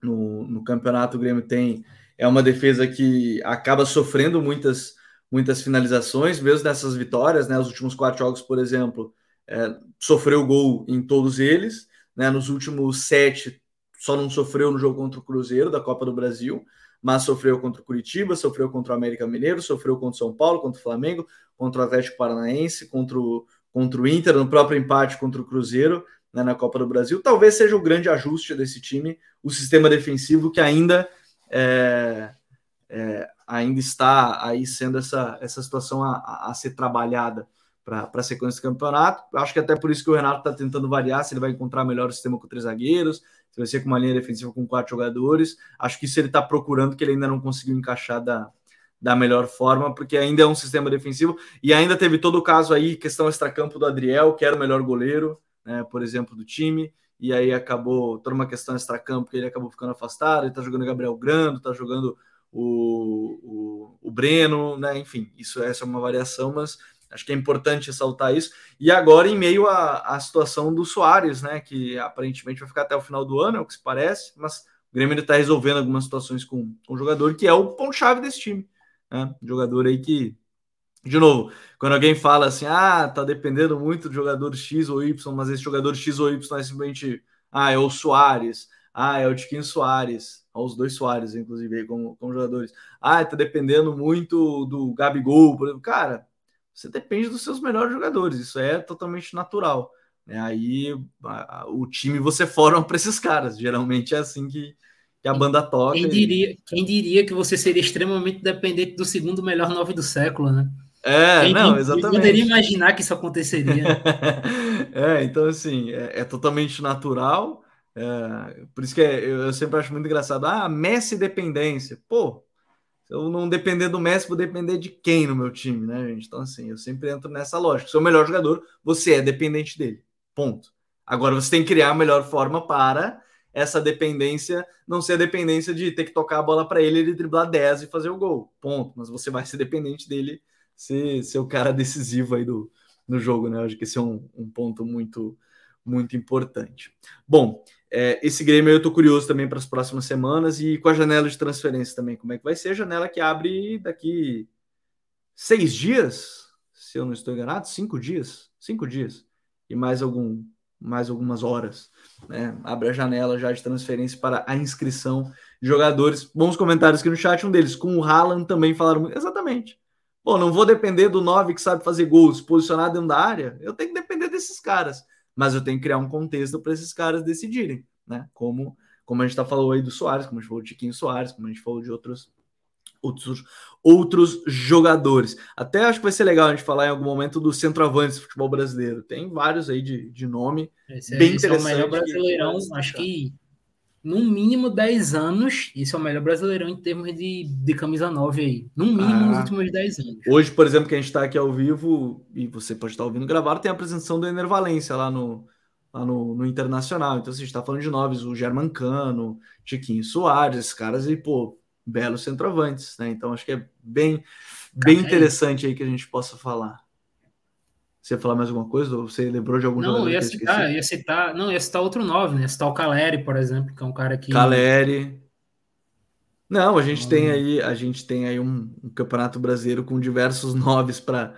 no, no campeonato, o Grêmio tem é uma defesa que acaba sofrendo muitas, muitas finalizações, mesmo nessas vitórias, né? Os últimos quatro jogos, por exemplo, é, sofreu gol em todos eles, né? Nos últimos sete, só não sofreu no jogo contra o Cruzeiro da Copa do Brasil, mas sofreu contra o Curitiba, sofreu contra o América Mineiro, sofreu contra o São Paulo, contra o Flamengo, contra o Atlético Paranaense, contra o, contra o Inter, no próprio empate contra o Cruzeiro né, na Copa do Brasil. Talvez seja o grande ajuste desse time, o sistema defensivo que ainda é, é, ainda está aí sendo essa, essa situação a, a ser trabalhada para a sequência do campeonato. Acho que até por isso que o Renato está tentando variar, se ele vai encontrar melhor o sistema com três zagueiros, se vai ser com uma linha defensiva com quatro jogadores. Acho que isso ele está procurando, que ele ainda não conseguiu encaixar da, da melhor forma, porque ainda é um sistema defensivo. E ainda teve todo o caso aí, questão extracampo do Adriel, que era o melhor goleiro, né, por exemplo, do time e aí acabou toda uma questão extra-campo que ele acabou ficando afastado, ele tá jogando Gabriel Grando, tá jogando o, o, o Breno, né? Enfim, isso essa é uma variação, mas acho que é importante ressaltar isso. E agora, em meio à, à situação do Soares, né? Que aparentemente vai ficar até o final do ano, é o que se parece, mas o Grêmio está resolvendo algumas situações com, com o jogador, que é o ponto-chave desse time. Né? Um jogador aí que de novo, quando alguém fala assim, ah, tá dependendo muito do jogador X ou Y, mas esse jogador X ou Y é simplesmente, ah, é o Soares, ah, é o Tiquinho Soares, os dois Soares, inclusive, como, como jogadores. Ah, tá dependendo muito do Gabigol, por exemplo. Cara, você depende dos seus melhores jogadores, isso é totalmente natural. Né? Aí a, a, o time você forma para esses caras, geralmente é assim que, que a banda toca. Quem diria, e... quem diria que você seria extremamente dependente do segundo melhor nove do século, né? É, Quem não, exatamente. poderia imaginar que isso aconteceria. é, então assim, é, é totalmente natural. É, por isso que eu, eu, sempre acho muito engraçado. Ah, Messi dependência. Pô, eu não depender do Messi, vou depender de quem no meu time, né, gente? Então, assim, eu sempre entro nessa lógica. Se o melhor jogador, você é dependente dele. Ponto. Agora você tem que criar a melhor forma para essa dependência não ser a dependência de ter que tocar a bola para ele, ele driblar 10 e fazer o gol. Ponto. Mas você vai ser dependente dele ser, ser o cara decisivo aí do, no jogo, né? acho que esse é um, um ponto muito, muito importante. Bom, é, esse Grêmio eu tô curioso também para as próximas semanas e com a janela de transferência também, como é que vai ser? A janela que abre daqui seis dias, se eu não estou enganado, cinco dias, cinco dias e mais algum mais algumas horas. Né? Abre a janela já de transferência para a inscrição de jogadores. Bons comentários aqui no chat, um deles com o Haaland também falaram muito. Exatamente. Pô, não vou depender do 9 que sabe fazer gols, posicionado dentro da área. Eu tenho que depender desses caras. Mas eu tenho que criar um contexto para esses caras decidirem, né? Como, como a gente tá falou aí do Soares, como a gente falou de Tiquinho Soares, como a gente falou de outros, outros, outros jogadores. Até acho que vai ser legal a gente falar em algum momento do centroavante do futebol brasileiro. Tem vários aí de, de nome. Esse, bem esse interessante. É o melhor brasileirão, acho que no mínimo 10 anos, esse é o melhor brasileirão em termos de, de camisa 9 aí. No mínimo ah, nos últimos 10 anos. Hoje, por exemplo, que a gente está aqui ao vivo, e você pode estar ouvindo gravar, tem a apresentação do Ener Valência lá no, lá no, no Internacional. Então, assim, a gente está falando de noves, o Germancano, Chiquinho Soares, esses caras, e, pô, belos centroavantes, né? Então, acho que é bem, bem interessante aí que a gente possa falar. Você ia falar mais alguma coisa? Ou você lembrou de algum não? Ia citar, ia citar, não, ia citar outro nove, né? Ia citar o Caleri, por exemplo, que é um cara que. Caleri. Não, a gente tem aí, a gente tem aí um, um campeonato brasileiro com diversos noves para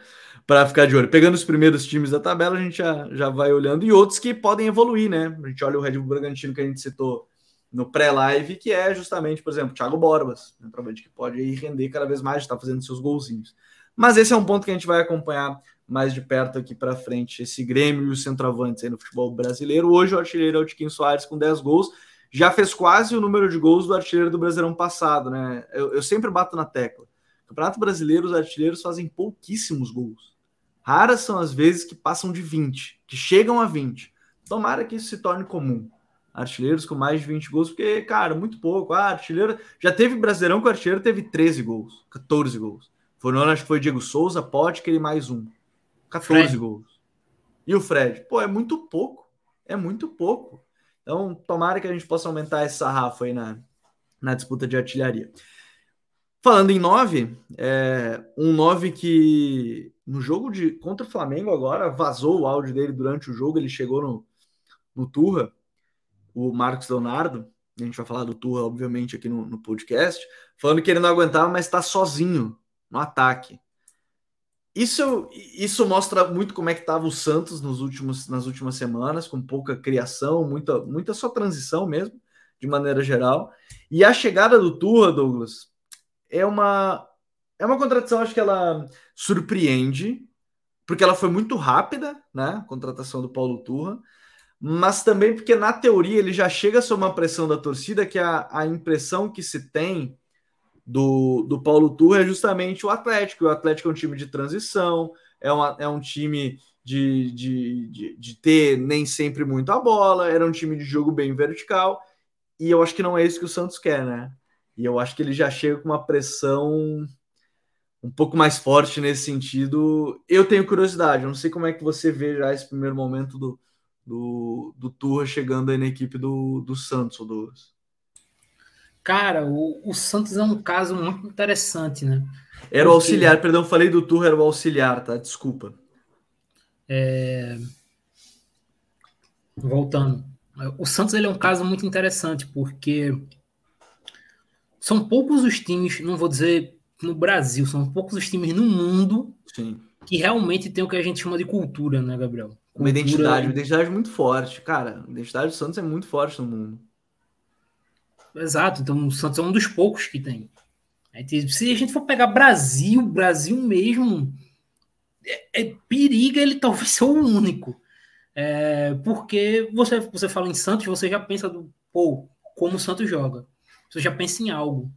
para ficar de olho. Pegando os primeiros times da tabela, a gente já, já vai olhando e outros que podem evoluir, né? A gente olha o Red Bull Bragantino que a gente citou no pré-live, que é justamente, por exemplo, Thiago Borbas, né? que pode aí render cada vez mais, está fazendo seus golzinhos. Mas esse é um ponto que a gente vai acompanhar mais de perto aqui para frente, esse Grêmio e os centroavantes aí no futebol brasileiro. Hoje o artilheiro é o Tiquinho Soares com 10 gols, já fez quase o número de gols do artilheiro do Brasileirão passado, né? Eu, eu sempre bato na tecla. No Campeonato Brasileiro, os artilheiros fazem pouquíssimos gols. Raras são as vezes que passam de 20, que chegam a 20. Tomara que isso se torne comum. Artilheiros com mais de 20 gols, porque, cara, muito pouco. Ah, artilheiro. Já teve Brasileirão que o artilheiro teve 13 gols, 14 gols. Foi no ano, acho que foi Diego Souza, Potker e mais um. 14 Fred. gols. E o Fred? Pô, é muito pouco. É muito pouco. Então, tomara que a gente possa aumentar esse sarrafo aí na, na disputa de artilharia. Falando em 9, é, um 9 que no jogo de contra o Flamengo agora vazou o áudio dele durante o jogo, ele chegou no, no Turra, o Marcos Leonardo, a gente vai falar do Turra, obviamente, aqui no, no podcast, falando que ele não aguentava, mas está sozinho no ataque. Isso, isso mostra muito como é que estava o Santos nos últimos, nas últimas semanas, com pouca criação, muita, muita só transição mesmo, de maneira geral. E a chegada do Turra, Douglas, é uma, é uma contratação, acho que ela surpreende, porque ela foi muito rápida, né? A contratação do Paulo Turra, mas também porque, na teoria, ele já chega sob uma pressão da torcida, que a, a impressão que se tem do, do Paulo Turra é justamente o Atlético. O Atlético é um time de transição, é, uma, é um time de, de, de, de, ter nem sempre muito a bola, era um time de jogo bem vertical, e eu acho que não é isso que o Santos quer, né? E eu acho que ele já chega com uma pressão um pouco mais forte nesse sentido. Eu tenho curiosidade, eu não sei como é que você vê já esse primeiro momento do, do, do Turra chegando aí na equipe do, do Santos, Douglas. Cara, o, o Santos é um caso muito interessante, né? Era o auxiliar, perdão, falei do Turra, era o auxiliar, tá? Desculpa. É... Voltando. O Santos ele é um caso muito interessante, porque são poucos os times, não vou dizer no Brasil, são poucos os times no mundo Sim. que realmente tem o que a gente chama de cultura, né, Gabriel? Cultura... Uma identidade, uma identidade muito forte. Cara, a identidade do Santos é muito forte no mundo. Exato, então o Santos é um dos poucos que tem. Se a gente for pegar Brasil, Brasil mesmo, é, é periga ele talvez ser o único. É, porque você, você fala em Santos, você já pensa do pô, como o Santos joga. Você já pensa em algo.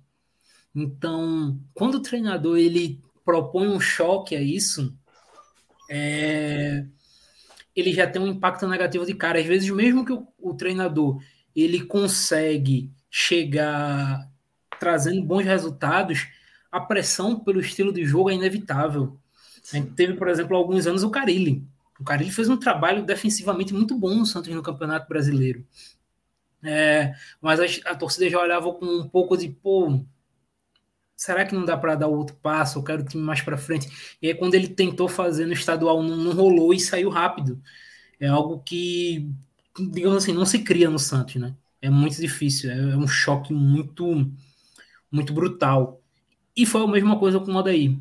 Então, quando o treinador ele propõe um choque a isso, é, ele já tem um impacto negativo de cara. Às vezes, mesmo que o, o treinador ele consegue chegar trazendo bons resultados, a pressão pelo estilo de jogo é inevitável. A gente teve, por exemplo, há alguns anos o Carilli. O Carilli fez um trabalho defensivamente muito bom no Santos no Campeonato Brasileiro. É, mas a, a, torcida já olhava com um pouco de, pô, será que não dá para dar outro passo? Eu quero o time mais para frente. E aí, quando ele tentou fazer no estadual, não, não rolou e saiu rápido. É algo que, digamos assim, não se cria no Santos, né? É muito difícil, é, é um choque muito, muito brutal. E foi a mesma coisa com o Odaí.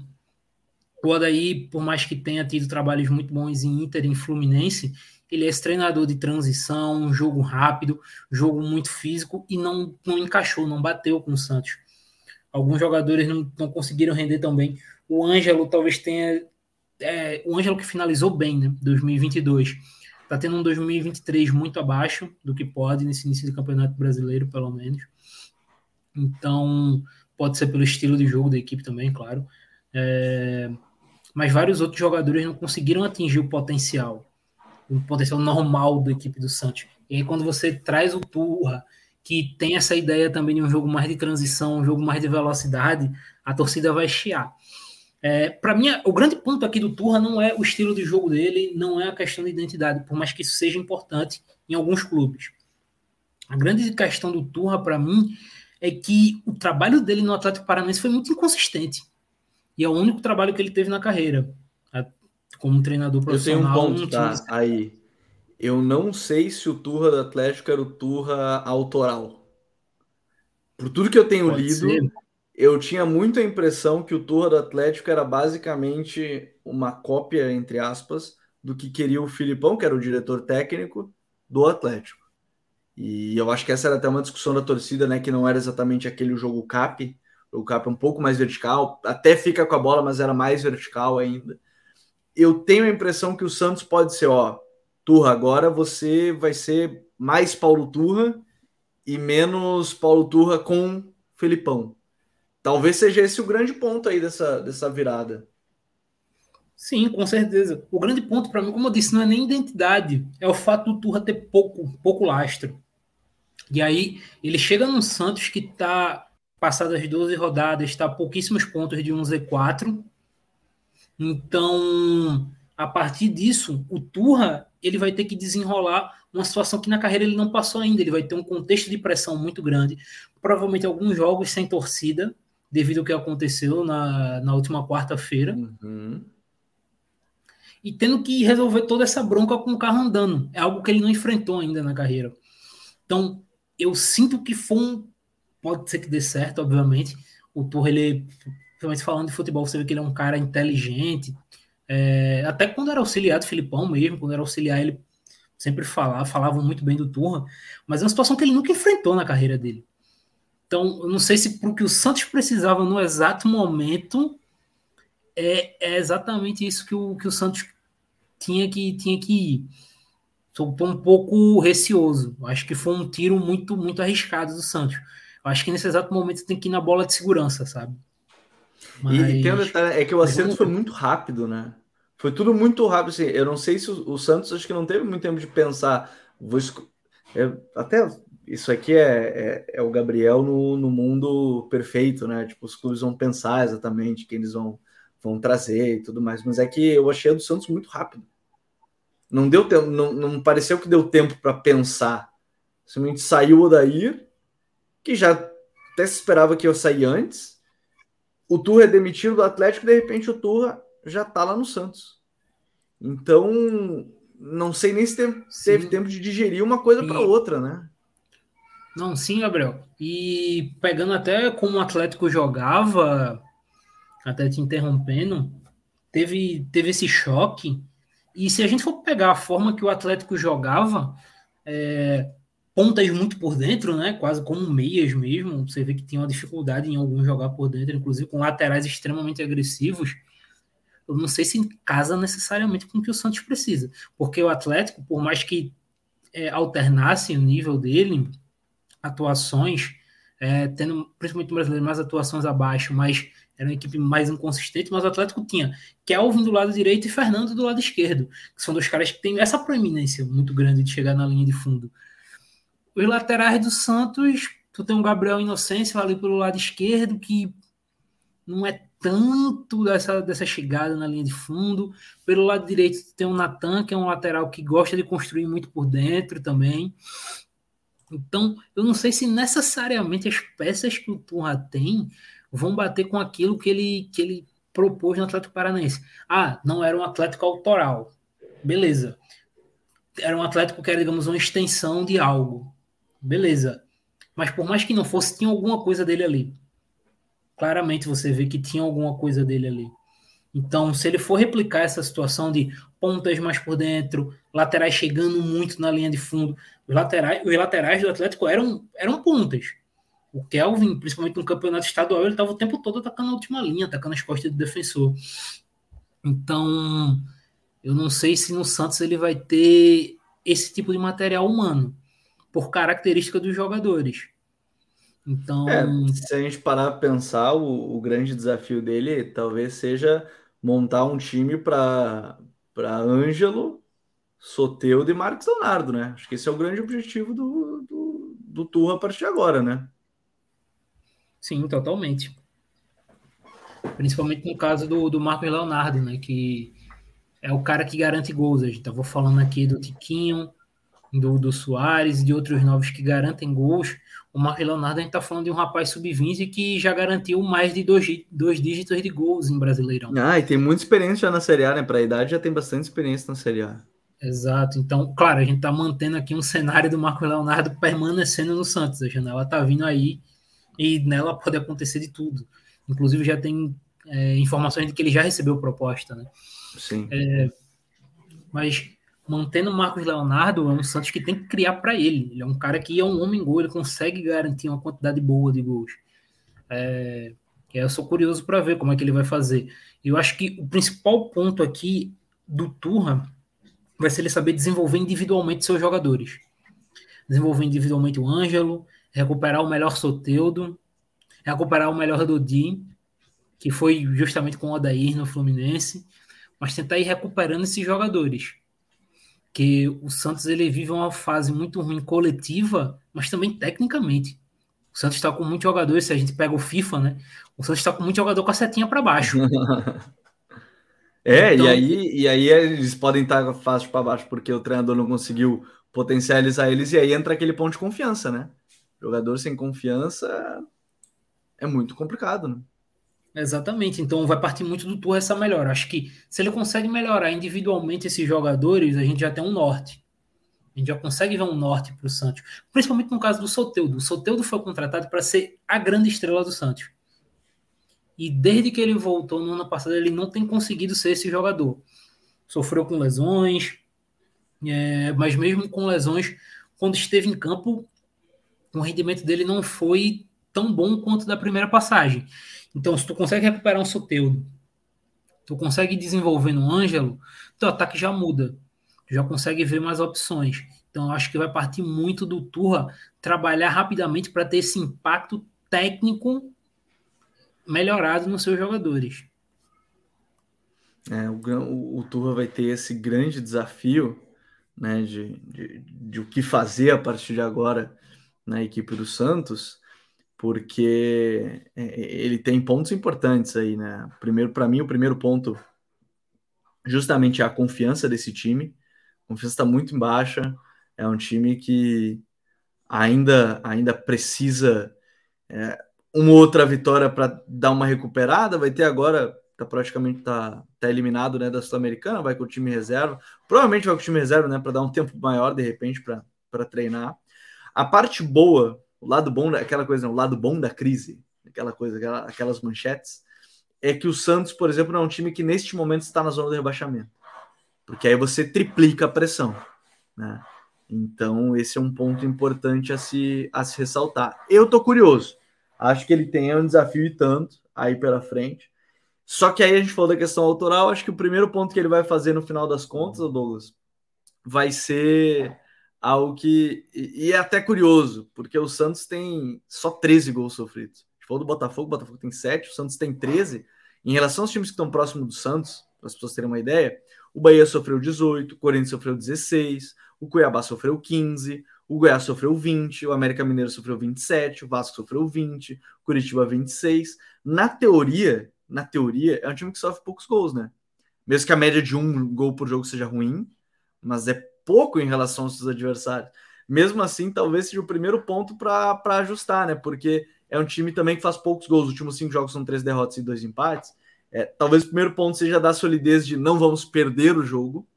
O Odaí, por mais que tenha tido trabalhos muito bons em Inter e em Fluminense, ele é esse treinador de transição, jogo rápido, jogo muito físico e não, não encaixou, não bateu com o Santos. Alguns jogadores não, não conseguiram render tão bem. O Ângelo talvez tenha. É, o Ângelo que finalizou bem, né? 2022 Está tendo um 2023 muito abaixo do que pode nesse início de campeonato brasileiro, pelo menos. Então, pode ser pelo estilo de jogo da equipe também, claro. É... Mas vários outros jogadores não conseguiram atingir o potencial, o potencial normal da equipe do Santos. E aí, quando você traz o Turra que tem essa ideia também de um jogo mais de transição, um jogo mais de velocidade, a torcida vai chiar. É, para mim, o grande ponto aqui do Turra não é o estilo de jogo dele, não é a questão de identidade, por mais que isso seja importante em alguns clubes. A grande questão do Turra, para mim, é que o trabalho dele no Atlético Paranaense foi muito inconsistente. E é o único trabalho que ele teve na carreira, como treinador profissional. Eu tenho um ponto, tá? Aí. Eu não sei se o Turra do Atlético era o Turra autoral. Por tudo que eu tenho Pode lido, ser. Eu tinha muito a impressão que o Turra do Atlético era basicamente uma cópia, entre aspas, do que queria o Filipão, que era o diretor técnico do Atlético. E eu acho que essa era até uma discussão da torcida, né? Que não era exatamente aquele jogo cap, o cap é um pouco mais vertical, até fica com a bola, mas era mais vertical ainda. Eu tenho a impressão que o Santos pode ser, ó, Turra, agora você vai ser mais Paulo Turra e menos Paulo Turra com Felipão. Talvez seja esse o grande ponto aí dessa, dessa virada. Sim, com certeza. O grande ponto para mim, como eu disse, não é nem identidade, é o fato do Turra ter pouco, pouco lastro. E aí ele chega num Santos que está passadas as 12 rodadas, está a pouquíssimos pontos de um Z4. Então, a partir disso, o Turra ele vai ter que desenrolar uma situação que na carreira ele não passou ainda. Ele vai ter um contexto de pressão muito grande, provavelmente alguns jogos sem torcida, devido ao que aconteceu na, na última quarta-feira. Uhum. E tendo que resolver toda essa bronca com o carro andando. É algo que ele não enfrentou ainda na carreira. Então, eu sinto que foi um. Pode ser que dê certo, obviamente. O Torre, ele, principalmente falando de futebol, você vê que ele é um cara inteligente, é, até quando era auxiliar do Filipão mesmo, quando era auxiliar, ele sempre falava, falavam muito bem do Turra, mas é uma situação que ele nunca enfrentou na carreira dele. Então, eu não sei se o que o Santos precisava no exato momento é, é exatamente isso que o, que o Santos tinha que, tinha que ir. Estou um pouco receoso. Acho que foi um tiro muito, muito arriscado do Santos. Acho que nesse exato momento tem que ir na bola de segurança, sabe? Mas... E, e tem um detalhe, é que o acerto foi muito rápido, né? Foi tudo muito rápido. Assim, eu não sei se o, o Santos acho que não teve muito tempo de pensar. Vou é, até isso aqui é, é, é, o Gabriel no, no mundo perfeito, né? Tipo, os clubes vão pensar exatamente quem eles vão, vão trazer e tudo mais. Mas é que eu achei a do Santos muito rápido. Não deu tempo, não, não pareceu que deu tempo para pensar. Simplesmente saiu o Odair, que já até se esperava que eu sair antes o Turra é demitido do Atlético e de repente o Turra já tá lá no Santos. Então, não sei nem se teve, teve tempo de digerir uma coisa para outra, né? Não, sim, Gabriel. E pegando até como o Atlético jogava, até te interrompendo, teve, teve esse choque. E se a gente for pegar a forma que o Atlético jogava, é, pontas muito por dentro, né? Quase como meias mesmo. Você vê que tinha uma dificuldade em alguns jogar por dentro, inclusive com laterais extremamente agressivos. Eu não sei se casa necessariamente com o que o Santos precisa, porque o Atlético, por mais que é, alternasse o nível dele, atuações, é, tendo principalmente o brasileiro mais atuações abaixo, mas era uma equipe mais inconsistente, mas o Atlético tinha Kelvin do lado direito e Fernando do lado esquerdo, que são dois caras que têm essa proeminência muito grande de chegar na linha de fundo. Os laterais do Santos, tu tem um Gabriel Inocêncio ali pelo lado esquerdo, que não é tanto dessa, dessa chegada na linha de fundo. Pelo lado direito, tem o Natan, que é um lateral que gosta de construir muito por dentro também. Então, eu não sei se necessariamente as peças que o Turra tem vão bater com aquilo que ele, que ele propôs no Atlético Paranaense. Ah, não era um Atlético autoral. Beleza. Era um Atlético que era, digamos, uma extensão de algo. Beleza. Mas por mais que não fosse, tinha alguma coisa dele ali. Claramente você vê que tinha alguma coisa dele ali. Então, se ele for replicar essa situação de pontas mais por dentro, laterais chegando muito na linha de fundo, os laterais, os laterais do Atlético eram, eram pontas. O Kelvin, principalmente no campeonato estadual, ele estava o tempo todo atacando a última linha, atacando as costas do defensor. Então, eu não sei se no Santos ele vai ter esse tipo de material humano por característica dos jogadores. Então. É, se a gente parar para pensar, o, o, grande desafio dele talvez seja montar um time para Ângelo Soteudo e Marcos Leonardo, né? Acho que esse é o grande objetivo do, do, do Turra a partir de agora, né? Sim, totalmente. Principalmente no caso do, do Marcos Leonardo, né? Que é o cara que garante gols. A gente estava falando aqui do Tiquinho, do, do Soares e de outros novos que garantem gols. O Marcos Leonardo, a gente está falando de um rapaz sub-20 que já garantiu mais de dois, dois dígitos de gols em Brasileirão. Ah, e tem muita experiência já na Série A, né? Para a idade já tem bastante experiência na Série A. Exato. Então, claro, a gente está mantendo aqui um cenário do Marcos Leonardo permanecendo no Santos. A janela está vindo aí e nela pode acontecer de tudo. Inclusive, já tem é, informações de que ele já recebeu proposta, né? Sim. É, mas mantendo o Marcos Leonardo, é um Santos que tem que criar para ele. Ele é um cara que é um homem gol, ele consegue garantir uma quantidade boa de gols. É, eu sou curioso para ver como é que ele vai fazer. Eu acho que o principal ponto aqui do Turra vai ser ele saber desenvolver individualmente seus jogadores. Desenvolver individualmente o Ângelo, recuperar o melhor Soteudo, recuperar o melhor Dodi, que foi justamente com o Odair no Fluminense, mas tentar ir recuperando esses jogadores que o Santos ele vive uma fase muito ruim coletiva, mas também tecnicamente. O Santos está com muitos jogadores, se a gente pega o FIFA, né? O Santos está com muito jogador com a setinha para baixo. é, então, e, aí, e aí eles podem estar fácil para baixo porque o treinador não conseguiu potencializar eles, e aí entra aquele ponto de confiança, né? Jogador sem confiança é muito complicado, né? Exatamente, então vai partir muito do Tour essa melhora. Acho que se ele consegue melhorar individualmente esses jogadores, a gente já tem um norte. A gente já consegue ver um norte para o Santos. Principalmente no caso do Soteudo. O Soteudo foi contratado para ser a grande estrela do Santos. E desde que ele voltou no ano passado, ele não tem conseguido ser esse jogador. Sofreu com lesões, é, mas mesmo com lesões, quando esteve em campo, o rendimento dele não foi tão bom quanto da primeira passagem. Então, se tu consegue recuperar um Soteudo, tu consegue desenvolver no Ângelo, teu ataque já muda. Já consegue ver mais opções. Então, acho que vai partir muito do Turra trabalhar rapidamente para ter esse impacto técnico melhorado nos seus jogadores. É, o, o Turra vai ter esse grande desafio né, de, de, de, o que fazer a partir de agora na equipe do Santos, porque é, é, ele tem pontos importantes aí, né? Primeiro, para mim, o primeiro ponto justamente é a confiança desse time. A confiança está muito em baixa. É um time que ainda, ainda precisa é, uma outra vitória para dar uma recuperada. Vai ter agora, tá praticamente tá, tá eliminado né, da Sul-Americana, vai com o time reserva. Provavelmente vai com o time reserva, né? Para dar um tempo maior de repente para treinar. A parte boa o lado bom, aquela coisa, o lado bom da crise, aquela coisa, aquela, aquelas manchetes, é que o Santos, por exemplo, é um time que neste momento está na zona de rebaixamento, porque aí você triplica a pressão, né? Então, esse é um ponto importante a se, a se ressaltar. Eu tô curioso. Acho que ele tem um desafio e tanto aí pela frente. Só que aí a gente falou da questão autoral. Acho que o primeiro ponto que ele vai fazer no final das contas, Douglas, vai ser algo que. E, é até curioso, porque o Santos tem só 13 gols sofridos. A gente falou do Botafogo, o Botafogo tem 7, o Santos tem 13. Em relação aos times que estão próximos do Santos, para as pessoas terem uma ideia, o Bahia sofreu 18, o Corinthians sofreu 16, o Cuiabá sofreu 15, o Goiás sofreu 20, o América Mineiro sofreu 27, o Vasco sofreu 20, o Curitiba 26. Na teoria, na teoria, é um time que sofre poucos gols, né? Mesmo que a média de um gol por jogo seja ruim, mas é pouco em relação aos seus adversários. Mesmo assim, talvez seja o primeiro ponto para ajustar, né? Porque é um time também que faz poucos gols. Os últimos cinco jogos são três derrotas e dois empates. É, talvez o primeiro ponto seja dar solidez de não vamos perder o jogo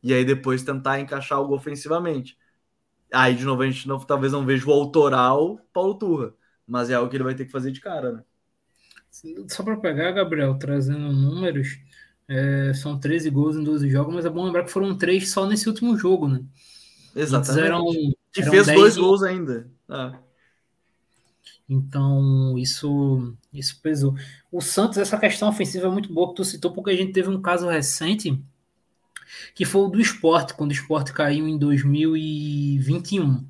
e aí depois tentar encaixar algo ofensivamente. Aí, de novo, a gente não, talvez não veja o autoral Paulo Turra, mas é algo que ele vai ter que fazer de cara, né? Só para pegar, Gabriel, trazendo números, é, são 13 gols em 12 jogos, mas é bom lembrar que foram três só nesse último jogo, né? Exatamente. Eram, que eram fez dois gols ainda. Ah. Então, isso, isso pesou. O Santos, essa questão ofensiva é muito boa que tu citou, porque a gente teve um caso recente que foi o do esporte, quando o esporte caiu em 2021.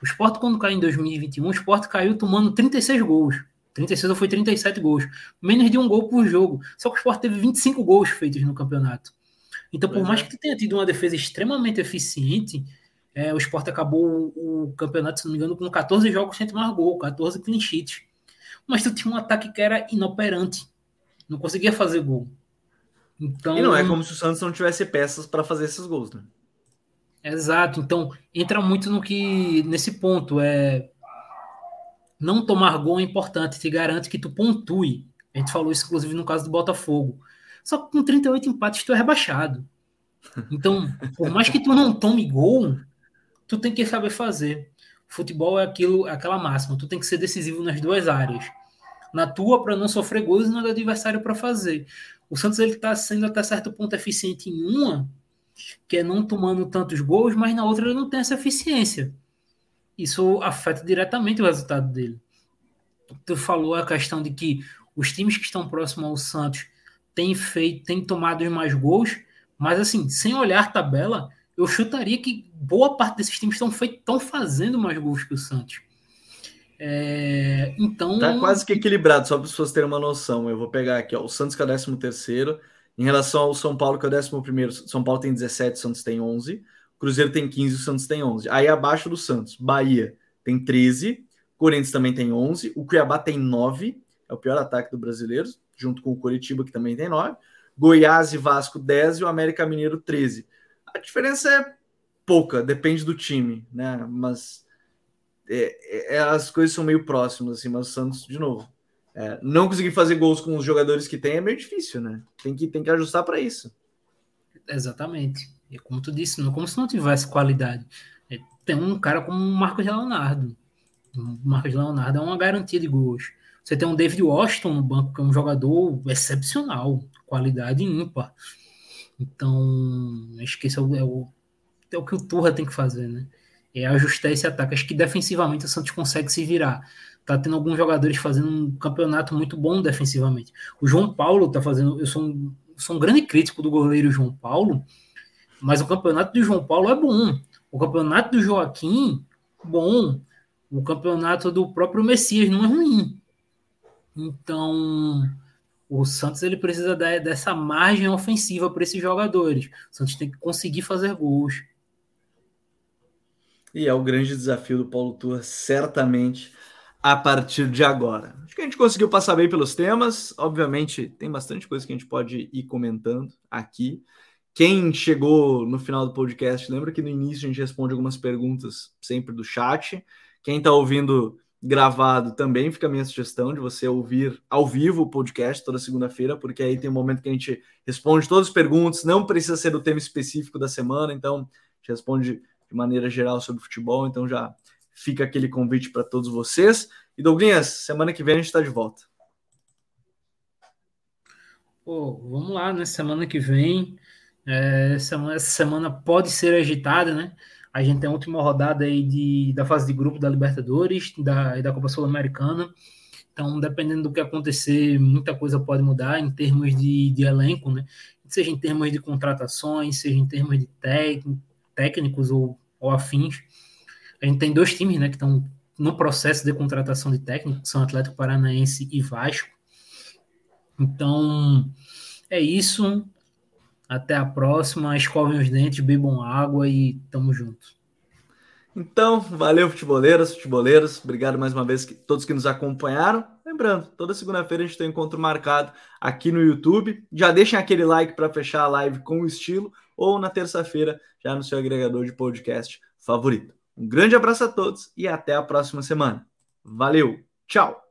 O esporte, quando caiu em 2021, o esporte caiu tomando 36 gols. 36 ou foi 37 gols. Menos de um gol por jogo. Só que o Sport teve 25 gols feitos no campeonato. Então, por pois mais é. que tenha tido uma defesa extremamente eficiente, é, o Sport acabou o, o, campeonato, se não me engano, com 14 jogos sem tomar gol, 14 clean sheets. Mas tu tinha um ataque que era inoperante. Não conseguia fazer gol. Então, e não é como se o Santos não tivesse peças para fazer esses gols, né? Exato. Então, entra muito no que nesse ponto é não tomar gol é importante, te garante que tu pontue. A gente falou isso inclusive no caso do Botafogo. Só que com 38 empates tu é rebaixado. Então, por mais que tu não tome gol, tu tem que saber fazer. Futebol é aquilo, é aquela máxima, tu tem que ser decisivo nas duas áreas. Na tua para não sofrer gols e na do adversário para fazer. O Santos ele tá sendo até certo ponto eficiente em uma, que é não tomando tantos gols, mas na outra ele não tem essa eficiência. Isso afeta diretamente o resultado dele. Tu falou a questão de que os times que estão próximos ao Santos têm feito, têm tomado mais gols, mas assim, sem olhar tabela, eu chutaria que boa parte desses times estão fazendo mais gols que o Santos. É, então. Tá quase que equilibrado, só para as pessoas terem uma noção. Eu vou pegar aqui, ó, o Santos que é o 13 terceiro, em relação ao São Paulo, que é o 11, São Paulo tem 17, o Santos tem 11. O Cruzeiro tem 15, o Santos tem 11. Aí abaixo do Santos, Bahia tem 13, Corinthians também tem 11, o Cuiabá tem 9, é o pior ataque do brasileiro, junto com o Coritiba, que também tem 9. Goiás e Vasco 10 e o América Mineiro 13. A diferença é pouca, depende do time, né? Mas é, é, as coisas são meio próximas, assim, mas o Santos, de novo, é, não conseguir fazer gols com os jogadores que tem é meio difícil, né? Tem que, tem que ajustar para isso. Exatamente. E como tu disse, não como se não tivesse qualidade. É, tem um cara como o Marcos Leonardo. O Marcos Leonardo é uma garantia de gols. Você tem um David Washington no banco, que é um jogador excepcional, qualidade ímpar. Então, acho que esse é o, é o, é o que o Turra tem que fazer, né? É ajustar esse ataque. Acho que defensivamente o Santos consegue se virar tá tendo alguns jogadores fazendo um campeonato muito bom defensivamente. O João Paulo tá fazendo. Eu sou um, sou um grande crítico do goleiro João Paulo, mas o campeonato do João Paulo é bom. O campeonato do Joaquim, bom. O campeonato do próprio Messias não é ruim. Então, o Santos ele precisa dessa margem ofensiva para esses jogadores. O Santos tem que conseguir fazer gols. E é o grande desafio do Paulo Turra, certamente a partir de agora. Acho que a gente conseguiu passar bem pelos temas. Obviamente, tem bastante coisa que a gente pode ir comentando aqui. Quem chegou no final do podcast, lembra que no início a gente responde algumas perguntas sempre do chat. Quem está ouvindo gravado também fica a minha sugestão de você ouvir ao vivo o podcast toda segunda-feira, porque aí tem um momento que a gente responde todas as perguntas, não precisa ser do tema específico da semana, então a gente responde de maneira geral sobre futebol, então já Fica aquele convite para todos vocês. E Douglas, semana que vem a gente está de volta. Pô, vamos lá, né? Semana que vem. É, essa semana pode ser agitada, né? A gente tem a última rodada aí de, da fase de grupo da Libertadores da, e da Copa Sul-Americana. Então, dependendo do que acontecer, muita coisa pode mudar em termos de, de elenco, né? Seja em termos de contratações, seja em termos de técnicos ou, ou afins. A gente tem dois times né, que estão no processo de contratação de técnico, são Atlético Paranaense e Vasco. Então, é isso. Até a próxima. Escovem os dentes, bebam água e tamo junto. Então, valeu, futeboleiras, futeboleiros. Obrigado mais uma vez que todos que nos acompanharam. Lembrando, toda segunda-feira a gente tem um encontro marcado aqui no YouTube. Já deixem aquele like para fechar a live com o estilo, ou na terça-feira, já no seu agregador de podcast favorito. Um grande abraço a todos e até a próxima semana. Valeu, tchau!